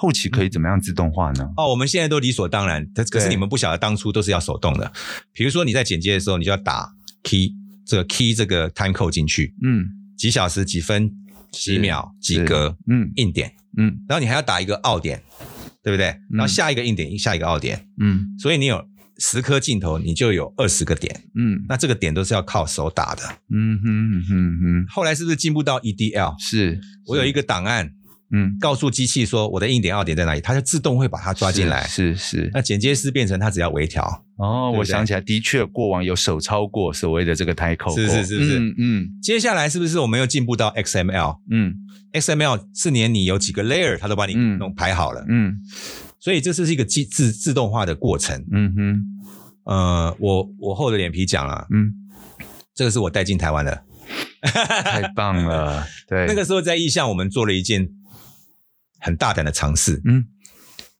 后期可以怎么样自动化呢？哦，我们现在都理所当然，可是你们不晓得当初都是要手动的。比如说你在剪接的时候，你就要打 key 这个 key 这个 time code 进去，嗯，几小时、几分、几秒、几格，嗯，硬点，嗯，然后你还要打一个奥点，对不对？然后下一个硬点，下一个奥点，嗯，所以你有十颗镜头，你就有二十个点，嗯，那这个点都是要靠手打的，嗯哼哼哼。后来是不是进步到 EDL？是，我有一个档案。嗯，告诉机器说我的硬点、二点在哪里，它就自动会把它抓进来。是是，是。那剪接师变成他只要微调。哦，对对，我想起来，的确过往有手抄过所谓的这个 time code。是是是是。嗯嗯。接下来是不是我们又进步到 XML？嗯，XML 是连你有几个 layer，它都帮你弄排好了。嗯。所以这是一个机自自动化的过程。嗯哼。呃，我我厚着脸皮讲了。嗯。这个是我带进台湾的。太棒了。对。那个时候在意向，我们做了一件。很大胆的尝试，嗯，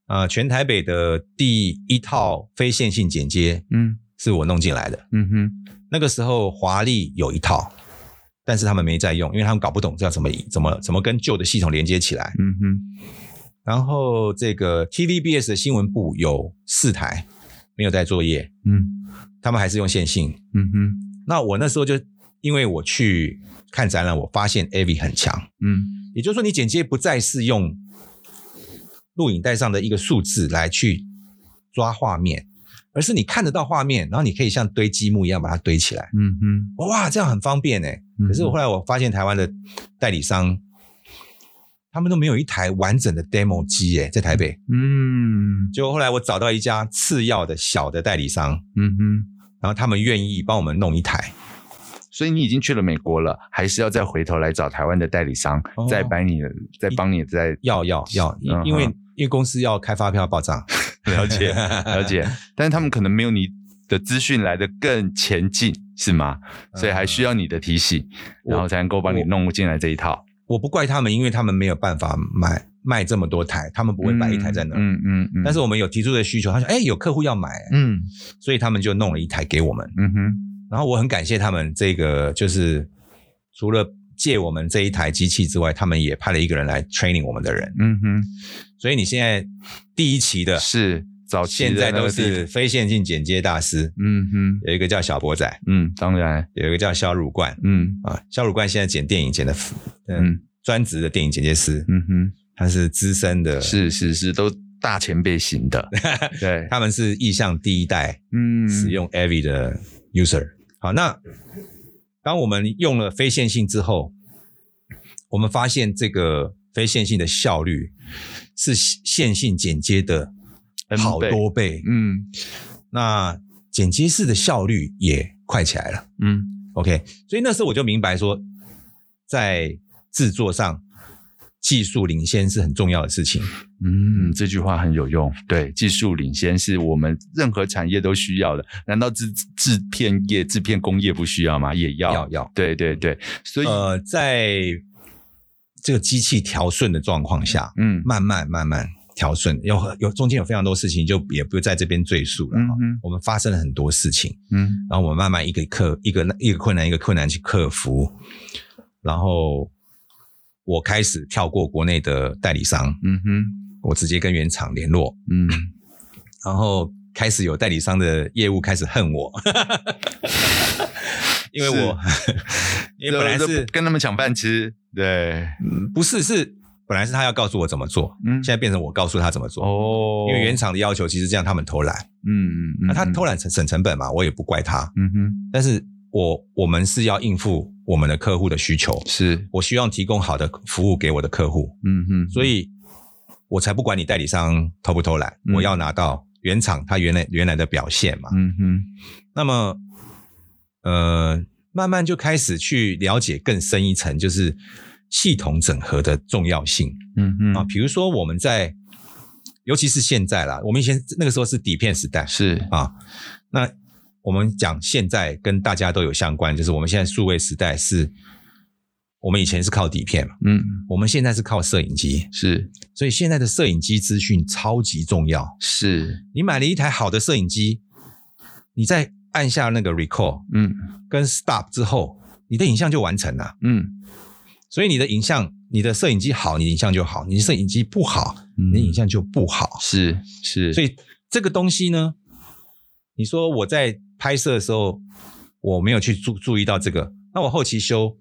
啊、呃，全台北的第一套非线性剪接，嗯，是我弄进来的，嗯哼，那个时候华丽有一套，但是他们没在用，因为他们搞不懂这要怎么怎么怎么跟旧的系统连接起来，嗯哼，然后这个 TVBS 的新闻部有四台没有在作业，嗯，他们还是用线性，嗯哼，那我那时候就因为我去看展览，我发现 AV 很强，嗯，也就是说你剪接不再是用。录影带上的一个数字来去抓画面，而是你看得到画面，然后你可以像堆积木一样把它堆起来。嗯哼，哇，这样很方便哎。可是我后来我发现台湾的代理商，他们都没有一台完整的 demo 机哎，在台北。嗯，结果后来我找到一家次要的小的代理商，嗯哼，然后他们愿意帮我们弄一台。所以你已经去了美国了，还是要再回头来找台湾的代理商，哦、再帮你，再帮你再要要要，因因为、嗯、因为公司要开发票报账，了解了 解，但是他们可能没有你的资讯来得更前进，是吗？所以还需要你的提醒，嗯、然后才能够帮你弄进来这一套。我，我不怪他们，因为他们没有办法买卖这么多台，他们不会摆一台在那儿。嗯嗯嗯，嗯。但是我们有提出的需求，他说：“哎，有客户要买。”嗯，所以他们就弄了一台给我们。嗯哼。然后我很感谢他们，这个就是除了借我们这一台机器之外，他们也派了一个人来 training 我们的人。嗯哼，所以你现在第一期的是早期现在都是非线性剪接大师。嗯哼，有一个叫小博仔，嗯，当然有一个叫肖汝冠，嗯啊，肖汝冠现在剪电影剪的，嗯，专职的电影剪接师。嗯哼，他是资深的，是是是，都大前辈型的。对，他们是意向第一代，嗯，使用 AVI 的 user。好，那当我们用了非线性之后，我们发现这个非线性的效率是线性剪接的好多倍。嗯，那剪接式的效率也快起来了。嗯，OK，所以那时候我就明白说，在制作上。技术领先是很重要的事情。嗯，这句话很有用。对，技术领先是我们任何产业都需要的。难道制制片业、制片工业不需要吗？也要，要，要。对对对。所以，呃，在这个机器调顺的状况下，嗯，慢慢慢慢调顺，有有中间有非常多事情，就也不在这边赘述了。嗯嗯。我们发生了很多事情，嗯，然后我们慢慢一个克一个一个困难一个困难去克服，然后。我开始跳过国内的代理商，嗯哼，我直接跟原厂联络，嗯，然后开始有代理商的业务开始恨我，因为我 因为本来是跟他们抢饭吃，对，不是，是本来是他要告诉我怎么做，嗯，现在变成我告诉他怎么做，哦，因为原厂的要求其实这样，他们偷懒，嗯嗯，那他偷懒省省成本嘛，我也不怪他，嗯哼，但是我我们是要应付。我们的客户的需求。是。我希望提供好的服务给我的客户，嗯哼，所以我才不管你代理商偷不偷懒，嗯、我要拿到原厂它原来原来的表现嘛，嗯哼。那么，呃，慢慢就开始去了解更深一层，就是系统整合的重要性，嗯哼。啊，比如说我们在，尤其是现在啦，我们以前那个时候是底片时代，是。啊，那。我们讲现在跟大家都有相关，就是我们现在数位时代是，我们以前是靠底片嘛，嗯，我们现在是靠摄影机，是，所以现在的摄影机资讯超级重要，是。你买了一台好的摄影机，你再按下那个 record，嗯，跟 stop 之后，你的影像就完成了，嗯，所以你的影像，你的摄影机好，你的影像就好，你的摄影机不好，你的影像就不好，是是，所以这个东西呢，你说我在。拍摄的时候，我没有去注注意到这个，那我后期修，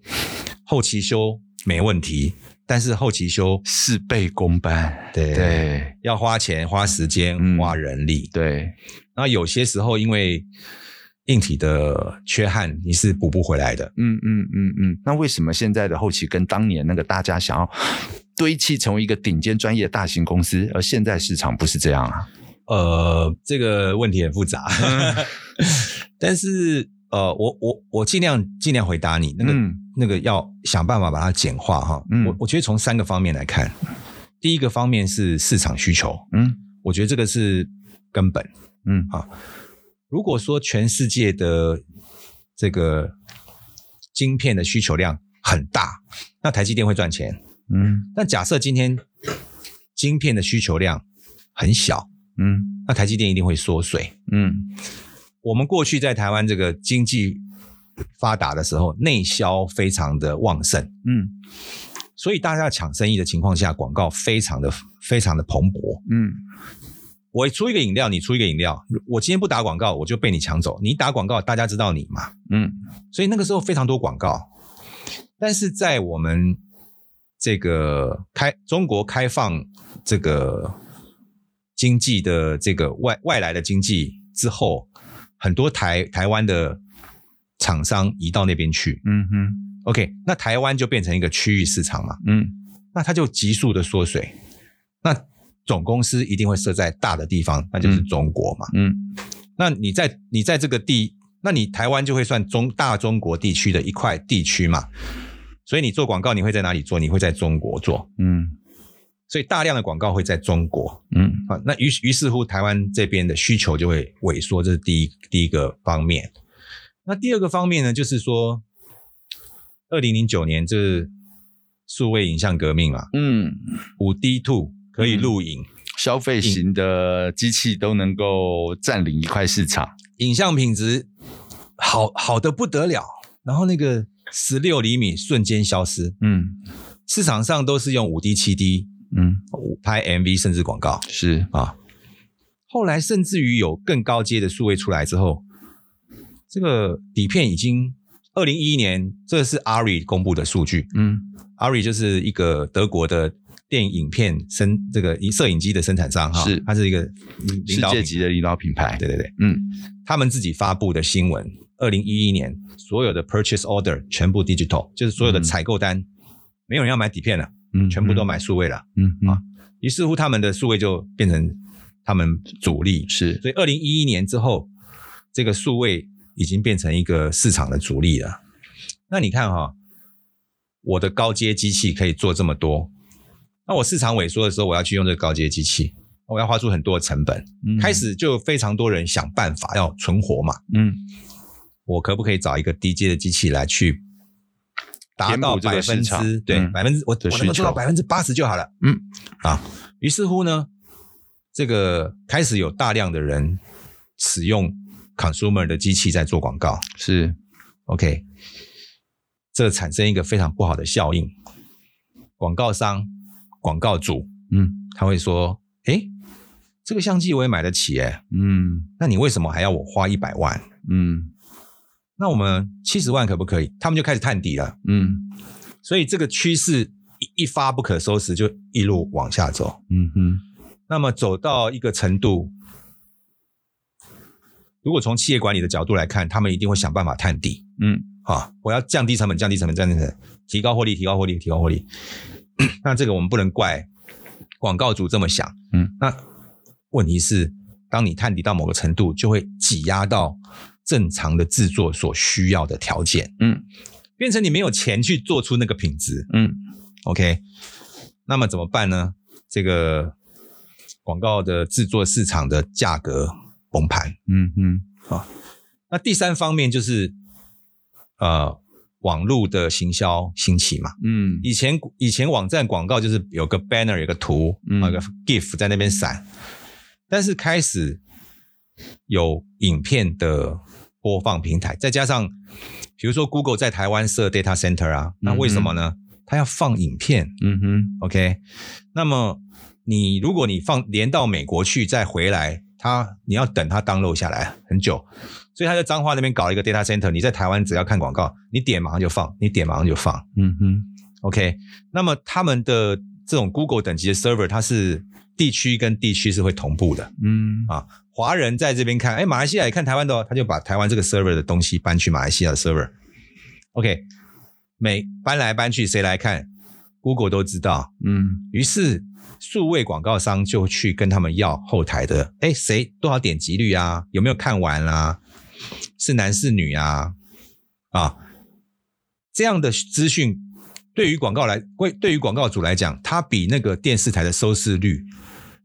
后期修没问题，但是后期修事倍功半，对对，要花钱、花时间、嗯、花人力，对。那有些时候因为硬体的缺憾，你是补不回来的。嗯嗯嗯嗯。那为什么现在的后期跟当年那个大家想要堆砌成为一个顶尖专业大型公司，而现在市场不是这样啊？呃，这个问题很复杂，嗯、但是呃，我我我尽量尽量回答你，那个、嗯、那个要想办法把它简化哈。嗯、我我觉得从三个方面来看，第一个方面是市场需求，嗯，我觉得这个是根本，嗯啊。如果说全世界的这个晶片的需求量很大，那台积电会赚钱，嗯。但假设今天晶片的需求量很小。嗯，那台积电一定会缩水。嗯，我们过去在台湾这个经济发达的时候，内销非常的旺盛。嗯，所以大家抢生意的情况下，广告非常的非常的蓬勃。嗯，我出一个饮料，你出一个饮料，我今天不打广告，我就被你抢走。你打广告，大家知道你嘛？嗯，所以那个时候非常多广告。但是在我们这个开中国开放这个。经济的这个外外来的经济之后，很多台台湾的厂商移到那边去。嗯哼，OK，那台湾就变成一个区域市场嘛。嗯，那它就急速的缩水。那总公司一定会设在大的地方，那就是中国嘛。嗯，那你在你在这个地，那你台湾就会算中大中国地区的一块地区嘛。所以你做广告，你会在哪里做？你会在中国做。嗯，所以大量的广告会在中国。嗯，啊，那于于是乎，台湾这边的需求就会萎缩，这是第一第一个方面。那第二个方面呢，就是说，二零零九年这数位影像革命嘛。嗯，五 D Two。可以录影，消费型的机器都能够占领一块市场，影像品质好好的不得了，然后那个十六厘米瞬间消失，嗯，市场上都是用五 D、七 D，嗯，拍 MV 甚至广告。是。啊，后来甚至于有更高阶的数位出来之后，这个底片已经二零一一年，这是 ARRI 公布的数据，嗯，ARRI 就是一个德国的。电影片生这个摄影机的生产商哈，是。它是一个世界级的领导品牌。对对对，嗯，他们自己发布的新闻，二零一一年所有的 purchase order 全部 digital，就是所有的采购单，嗯、没有人要买底片了，嗯，全部都买数位了，嗯啊，于是乎他们的数位就变成他们主力，是，所以二零一一年之后，这个数位已经变成一个市场的主力了。那你看哈，我的高阶机器可以做这么多。那我市场萎缩的时候，我要去用这个高阶机器，我要花出很多的成本。嗯，开始就非常多人想办法要存活嘛。嗯，我可不可以找一个低阶的机器来去达到百分之对百分之我我能够做到百分之八十就好了。嗯啊，于是乎呢，这个开始有大量的人使用 consumer 的机器在做广告。是 OK，这产生一个非常不好的效应，广告商。广告主，嗯，他会说：“哎，这个相机我也买得起，哎，嗯，那你为什么还要我花一百万？嗯，那我们七十万可不可以？”他们就开始探底了，嗯，所以这个趋势一一发不可收拾，就一路往下走，嗯哼。那么走到一个程度，如果从企业管理的角度来看，他们一定会想办法探底，嗯，啊，我要降低成本，降低成本，降低成本，提高获利，提高获利，提高获利。那这个我们不能怪广告主这么想，嗯，那问题是，当你探底到某个程度，就会挤压到正常的制作所需要的条件，嗯，变成你没有钱去做出那个品质，嗯，OK，那么怎么办呢？这个广告的制作市场的价格崩盘，嗯嗯，啊，那第三方面就是，呃。网络的行销兴起嘛，嗯，以前以前网站广告就是有个 banner，有个图，嗯，有个 GIF 在那边闪，但是开始有影片的播放平台，再加上比如说 Google 在台湾设 data center 啊，那为什么呢？它要放影片，嗯哼，OK，那么你如果你放连到美国去再回来，它你要等它 download 下来很久。所以他在彰化那边搞了一个 data center，你在台湾只要看广告，你点马上就放，你点马上就放。嗯哼，OK。那么他们的这种 Google 等级的 server，它是地区跟地区是会同步的。嗯啊，华人在这边看，哎，马来西亚也看台湾的哦，他就把台湾这个 server 的东西搬去马来西亚的 server。OK，每搬来搬去，谁来看？Google 都知道。嗯，于是数位广告商就去跟他们要后台的，哎，谁多少点击率啊？有没有看完啊？是男是女啊？啊，这样的资讯对于广告来，对对于广告主来讲，它比那个电视台的收视率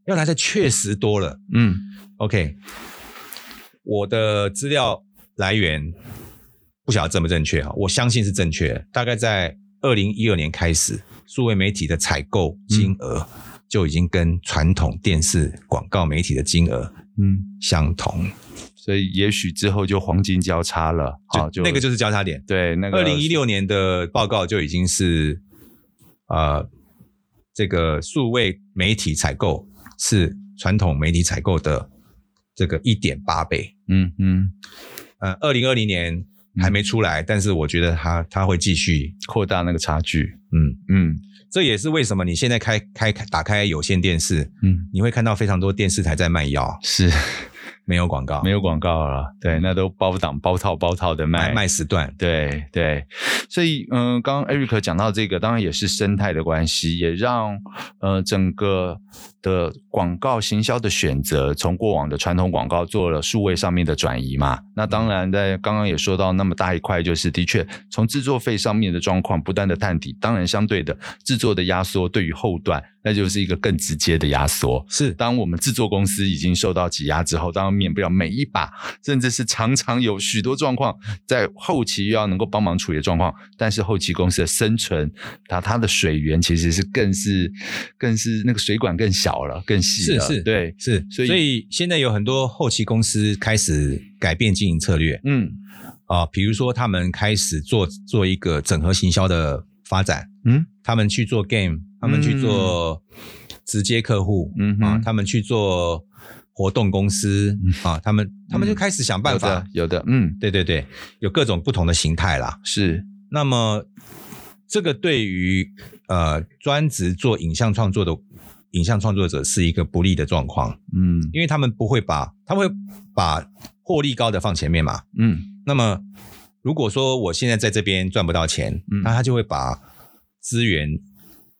要来的确实多了。嗯，OK，我的资料来源不晓得正不正确啊？我相信是正确。大概在二零一二年开始，数位媒体的采购金额就已经跟传统电视广告媒体的金额嗯相同。所以也许之后就黄金交叉了，好，就那个就是交叉点。对，那个二零一六年的报告就已经是，呃，这个数位媒体采购是传统媒体采购的这个一点八倍。嗯嗯，呃，二零二零年还没出来，嗯、但是我觉得它它会继续扩大那个差距。嗯嗯，这也是为什么你现在开开打开有线电视，嗯，你会看到非常多电视台在卖药。是。没有广告，没有广告了，对，那都包档、包套、包套的卖。卖时段，对对，所以嗯，刚刚 Eric 讲到这个，当然也是生态的关系，也让呃整个的广告行销的选择，从过往的传统广告做了数位上面的转移嘛。那当然在刚刚也说到那么大一块，就是的确从制作费上面的状况不断的探底，当然相对的制作的压缩对于后段，那就是一个更直接的压缩。是，当我们制作公司已经受到挤压之后，当然免不了每一把，甚至是常常有许多状况在后期又要能够帮忙处理的状况，但是后期公司的生存，它它的水源其实是更是更是那个水管更小了，更细了，是是，对，是，所以所以现在有很多后期公司开始改变经营策略，嗯。啊，比如说他们开始做做一个整合行销的发展，嗯，他们去做 game。他们去做直接客户，嗯啊，他们去做活动公司，嗯、啊，他们他们就开始想办法，嗯、有的，有的嗯，对对对，有各种不同的形态啦。是，那么这个对于呃专职做影像创作的影像创作者是一个不利的状况，嗯，因为他们不会把，他们会把获利高的放前面嘛，嗯，那么如果说我现在在这边赚不到钱，嗯，那他就会把资源。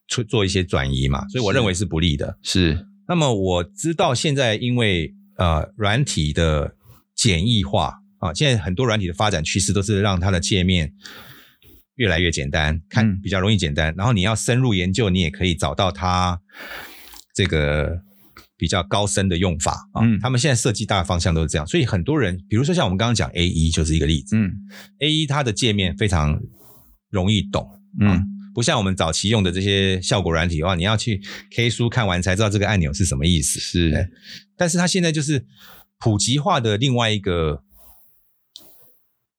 去做一些转移嘛，所以我认为是不利的。是，那么我知道现在因为呃软体的简易化啊，现在很多软体的发展趋势都是让它的界面越来越简单，看比较容易简单。嗯、然后你要深入研究，你也可以找到它这个比较高深的用法啊。嗯、他们现在设计大的方向都是这样，所以很多人，比如说像我们刚刚讲 AE 就是一个例子。嗯，AE 它的界面非常容易懂。嗯。不像我们早期用的这些效果软体的话，你要去 K 书看完才知道这个按钮是什么意思。是，但是它现在就是普及化的另外一个，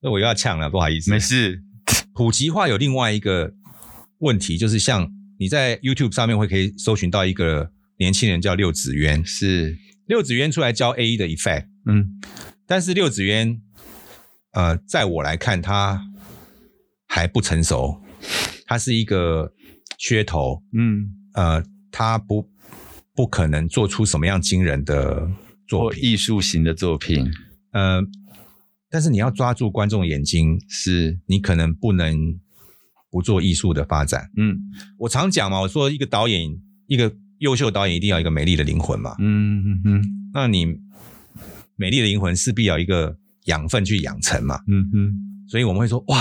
那我又要呛了，不好意思。没事，普及化有另外一个问题，就是像你在 YouTube 上面会可以搜寻到一个年轻人叫六子渊，是六子渊出来教 AE 的 effect，嗯，但是六子渊，呃，在我来看，他还不成熟。它是一个噱头，嗯，呃，它不不可能做出什么样惊人的作品，艺术型的作品，呃，但是你要抓住观众眼睛，是。你可能不能不做艺术的发展，嗯，我常讲嘛，我说一个导演，一个优秀导演一定要一个美丽的灵魂嘛，嗯嗯嗯，那你美丽的灵魂势必要一个养分去养成嘛，嗯哼，所以我们会说哇。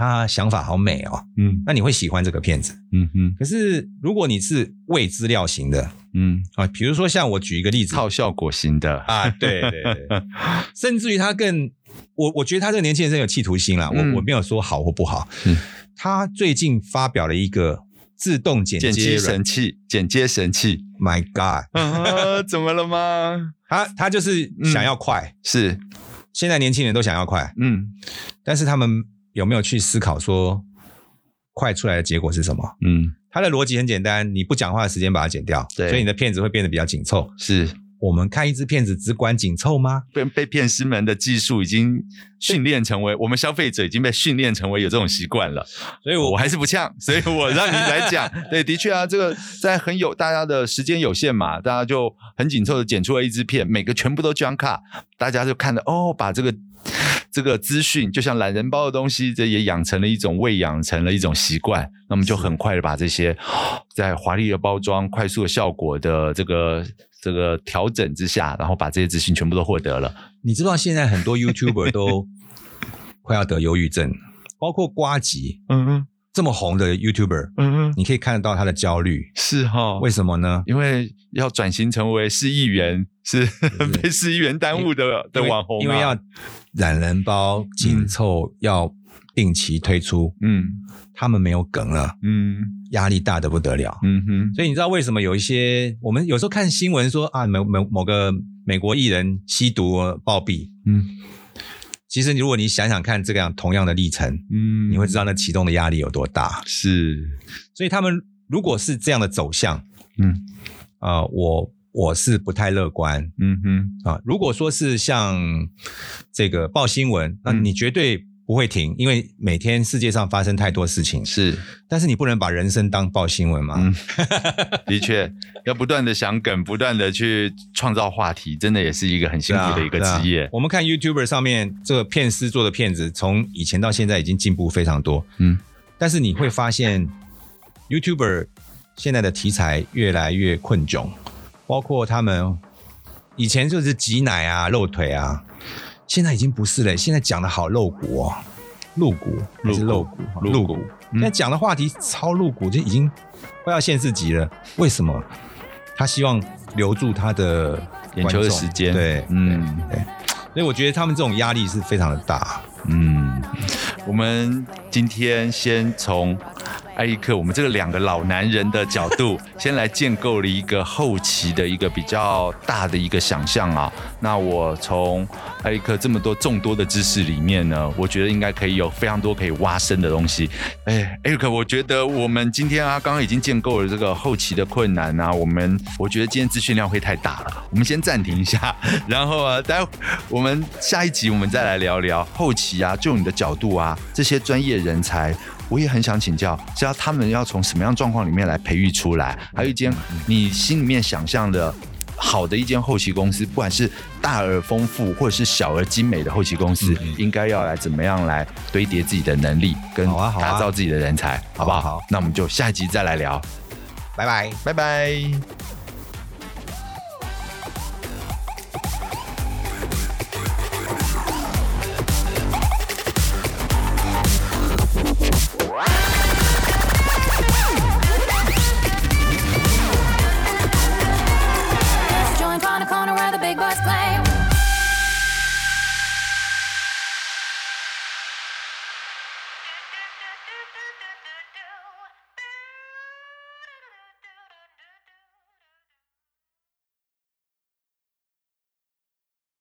他想法好美哦，嗯，那你会喜欢这个片子，嗯哼。可是如果你是伪资料型的，嗯。啊，比如说像我举一个例子，靠效果型的。啊，对对对，甚至于他更，我我觉得他这个年轻人真有企图心啦，嗯、我我没有说好或不好，嗯，他最近发表了一个自动剪接，剪接神器，剪接神器，My God，啊，怎么了吗？他他就是想要快，嗯、是，现在年轻人都想要快，嗯，但是他们。有没有去思考说，快出来的结果是什么？嗯，它的逻辑很简单，你不讲话的时间把它剪掉，对，所以你的片子会变得比较紧凑。是我们看一支片子只管紧凑吗？被被骗师们的技术已经训练成为，我们消费者已经被训练成为有这种习惯了，所以我我还是不呛，所以我让你来讲。对，的确啊，这个在很有大家的时间有限嘛，大家就很紧凑的剪出了一支片，每个全部都 jump cut，大家就看着哦，把这个。这个资讯就像懒人包的东西，这也养成了一种喂养成了一种习惯，那么就很快的把这些在华丽的包装、快速的效果的这个这个调整之下，然后把这些资讯全部都获得了。你知道现在很多 YouTuber 都 快要得忧郁症，包括瓜吉，嗯嗯。这么红的 YouTuber，嗯哼，你可以看得到他的焦虑，是哈？为什么呢？因为要转型成为市议员，是，被市议员耽误的的网红，因为要懒人包紧凑，嗯、要定期推出，嗯，他们没有梗了，嗯，压力大的不得了，嗯哼。所以你知道为什么有一些我们有时候看新闻说啊，某某某个美国艺人吸毒暴毙，嗯。其实，如果你想想看这个样同样的历程，嗯，你会知道那启动的压力有多大。是，所以他们如果是这样的走向，嗯，啊、呃，我我是不太乐观，嗯哼，啊，如果说是像这个报新闻，那你绝对不会停，因为每天世界上发生太多事情。是，但是你不能把人生当报新闻嘛。嗯，的确，要不断的想梗，不断的去创造话题，真的也是一个很辛苦的一个职业。啊啊、我们看 YouTuber 上面这个片师做的片子，从以前到现在已经进步非常多。嗯，但是你会发现 YouTuber 现在的题材越来越困窘，包括他们以前就是挤奶啊、露腿啊。现在已经不是了，现在讲的好露骨哦，露骨还是露骨？露骨。现在讲的话题超露骨，就已经快要限制级了。为什么？他希望留住他的眼球的时间。对，嗯，对。所以我觉得他们这种压力是非常的大。嗯，我们今天先从。艾利克，我们这个两个老男人的角度，先来建构了一个后期的一个比较大的一个想象啊。那我从艾利克这么多众多的知识里面呢，我觉得应该可以有非常多可以挖深的东西。哎，艾利克，我觉得我们今天啊，刚刚已经建构了这个后期的困难啊。我们我觉得今天资讯量会太大了，我们先暂停一下，然后啊，待会我们下一集我们再来聊聊后期啊，就你的角度啊，这些专业人才。我也很想请教，知道他们要从什么样状况里面来培育出来？还有一间你心里面想象的好的一间后期公司，不管是大而丰富，或者是小而精美的后期公司，应该要来怎么样来堆叠自己的能力，跟打造自己的人才，好不好？好，那我们就下一集再来聊，拜拜，拜拜。